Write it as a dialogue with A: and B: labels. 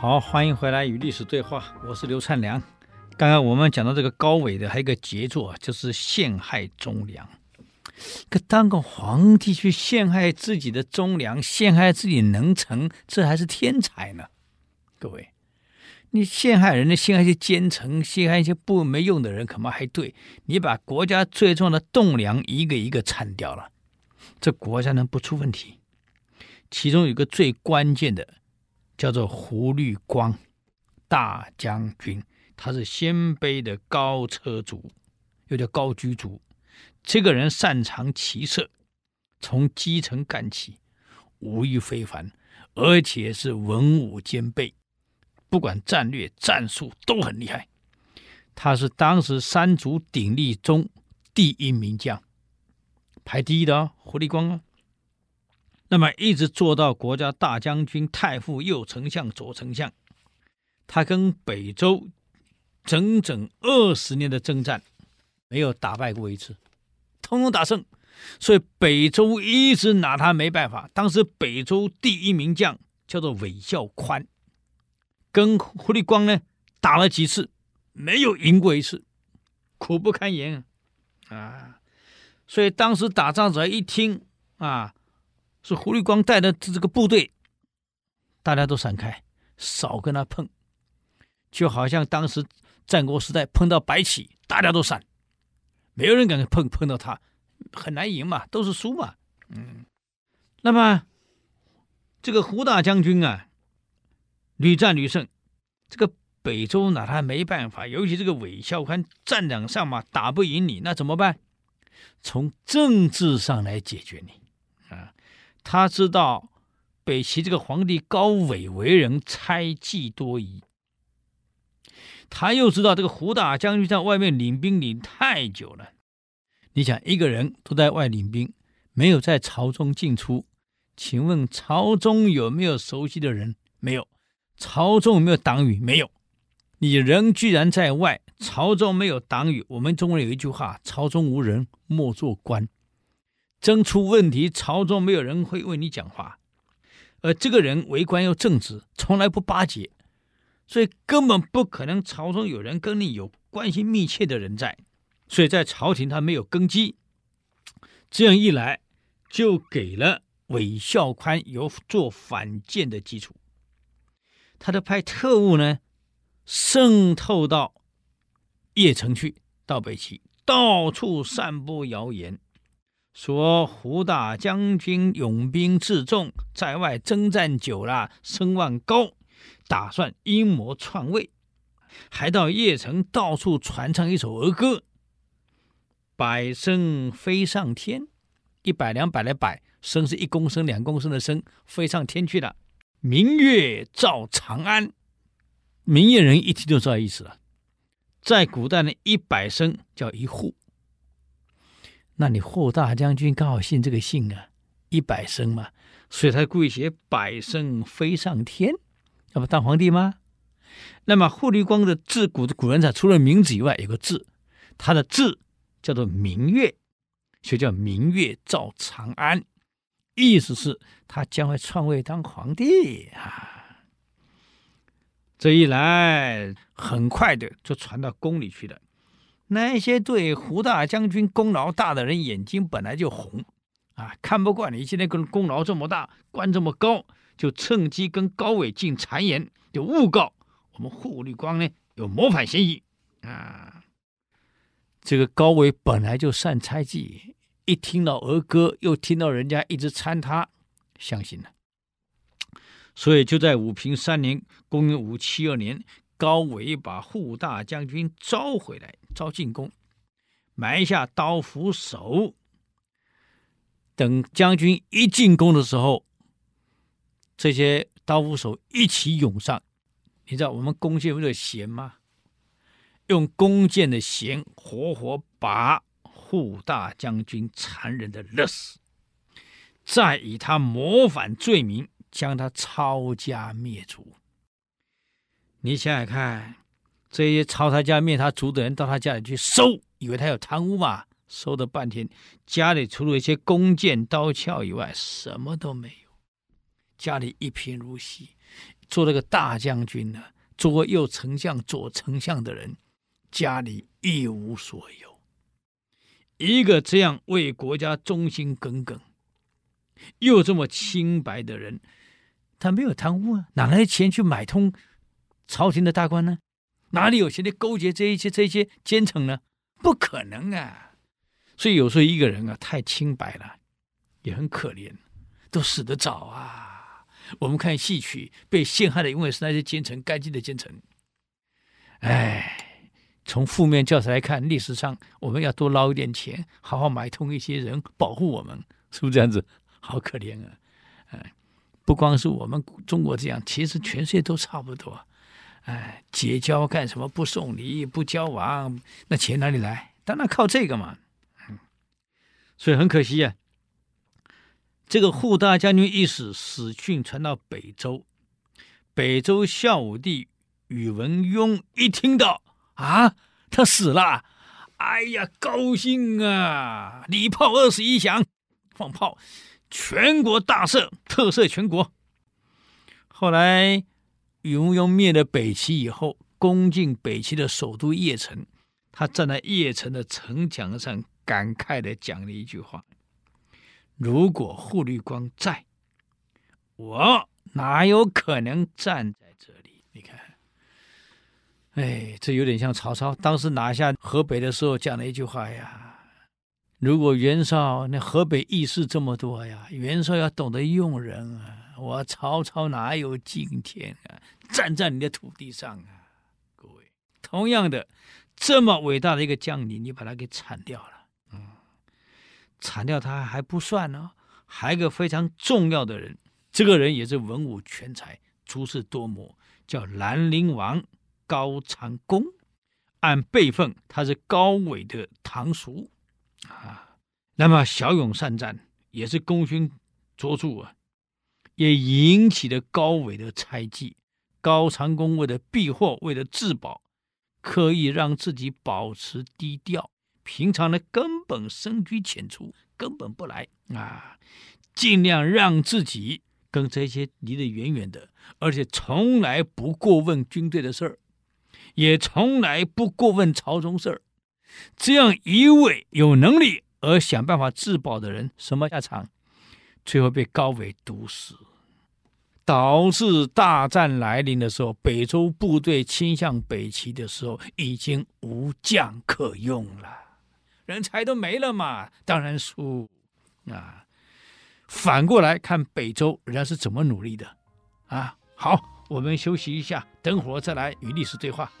A: 好，欢迎回来与历史对话，我是刘灿良。刚刚我们讲到这个高纬的还有一个杰作，就是陷害忠良。可当个皇帝去陷害自己的忠良，陷害自己能臣，这还是天才呢？各位，你陷害人家，陷害一些奸臣，陷害一些不没用的人，可能还对。你把国家最重要的栋梁一个一个铲掉了，这国家能不出问题？其中有一个最关键的。叫做胡律光大将军，他是鲜卑的高车族，又叫高居族。这个人擅长骑射，从基层干起，武艺非凡，而且是文武兼备，不管战略战术都很厉害。他是当时三足鼎立中第一名将，排第一的哦，胡律光啊。那么一直做到国家大将军、太傅、右丞相、左丞相，他跟北周整整二十年的征战，没有打败过一次，通通打胜，所以北周一直拿他没办法。当时北周第一名将叫做韦孝宽，跟胡律光呢打了几次，没有赢过一次，苦不堪言啊！所以当时打仗者一听啊。是胡律光带的这个部队，大家都闪开，少跟他碰，就好像当时战国时代碰到白起，大家都闪，没有人敢碰碰到他，很难赢嘛，都是输嘛。嗯，那么这个胡大将军啊，屡战屡胜，这个北周拿他没办法，尤其这个韦孝宽战场上嘛打不赢你，那怎么办？从政治上来解决你。他知道北齐这个皇帝高纬为人猜忌多疑，他又知道这个胡大将军在外面领兵领太久了。你想，一个人都在外领兵，没有在朝中进出，请问朝中有没有熟悉的人？没有。朝中有没有党羽？没有。你人居然在外，朝中没有党羽。我们中国人有一句话：“朝中无人，莫做官。”真出问题，朝中没有人会为你讲话，而这个人为官又正直，从来不巴结，所以根本不可能朝中有人跟你有关系密切的人在，所以在朝廷他没有根基。这样一来，就给了韦孝宽有做反间的基础。他的派特务呢，渗透到邺城去，到北齐，到处散布谣言。说胡大将军拥兵自重，在外征战久了，声望高，打算阴谋篡位，还到邺城到处传唱一首儿歌：“百声飞上天，一百两百的百声是一公升两公升的声，飞上天去了。明月照长安，明眼人一听就知道意思了。在古代呢，一百声叫一户。”那你霍大将军刚好姓这个姓啊，一百声嘛，所以他故意写百声飞上天，要不当皇帝吗？那么胡律光的字，古的古人才除了名字以外，有个字，他的字叫做明月，就叫明月照长安，意思是他将会篡位当皇帝啊。这一来，很快的就传到宫里去了。那些对胡大将军功劳大的人眼睛本来就红，啊，看不惯你现在跟功劳这么大，官这么高，就趁机跟高纬进谗言，就诬告我们胡律光呢有谋反嫌疑啊。这个高纬本来就善猜忌，一听到儿歌，又听到人家一直参他，相信了。所以就在武平三年，公元五七二年。高纬把护大将军召回来，召进宫，埋下刀斧手。等将军一进宫的时候，这些刀斧手一起涌上。你知道我们弓箭不是弦吗？用弓箭的弦活活把胡大将军残忍的勒死，再以他谋反罪名将他抄家灭族。你想想看，这些抄他家灭他族的人到他家里去搜，以为他有贪污嘛？搜了半天，家里除了一些弓箭刀鞘以外，什么都没有。家里一贫如洗，做了个大将军呢，做过右丞相、左丞相的人，家里一无所有。一个这样为国家忠心耿耿，又这么清白的人，他没有贪污啊，哪来的钱去买通朝廷的大官呢？哪里有钱的勾结这一些这一些奸臣呢？不可能啊！所以有时候一个人啊，太清白了，也很可怜，都死得早啊。我们看戏曲被陷害的，因为是那些奸臣，该尽的奸臣。哎，从负面教材来看，历史上我们要多捞一点钱，好好买通一些人，保护我们，是不是这样子？好可怜啊！哎，不光是我们中国这样，其实全世界都差不多。哎，结交干什么？不送礼，不交往，那钱哪里来？当然靠这个嘛。所以很可惜啊，这个护大将军一死，死讯传到北周，北周孝武帝宇文邕一听到啊，他死了，哎呀，高兴啊，礼炮二十一响，放炮，全国大赦，特赦全国。后来。宇文邕灭了北齐以后，攻进北齐的首都邺城。他站在邺城的城墙上，感慨地讲了一句话：“如果扈律光在，我哪有可能站在这里？”你看，哎，这有点像曹操当时拿下河北的时候讲的一句话呀。如果袁绍那河北义士这么多呀，袁绍要懂得用人啊。我曹操哪有今天啊？站在你的土地上啊！各位，同样的，这么伟大的一个将领，你把他给铲掉了，嗯，铲掉他还不算呢，还有一个非常重要的人，这个人也是文武全才，足智多谋，叫兰陵王高长恭。按辈分，他是高纬的堂叔啊。那么骁勇善战，也是功勋卓著啊。也引起了高纬的猜忌。高长恭为了避祸，为了自保，刻意让自己保持低调。平常呢，根本深居浅出，根本不来啊，尽量让自己跟这些离得远远的，而且从来不过问军队的事儿，也从来不过问朝中事儿。这样一位有能力而想办法自保的人，什么下场？最后被高纬毒死。导致大战来临的时候，北周部队倾向北齐的时候，已经无将可用了，人才都没了嘛，当然输啊。反过来看北周，人家是怎么努力的啊？好，我们休息一下，等会儿再来与历史对话。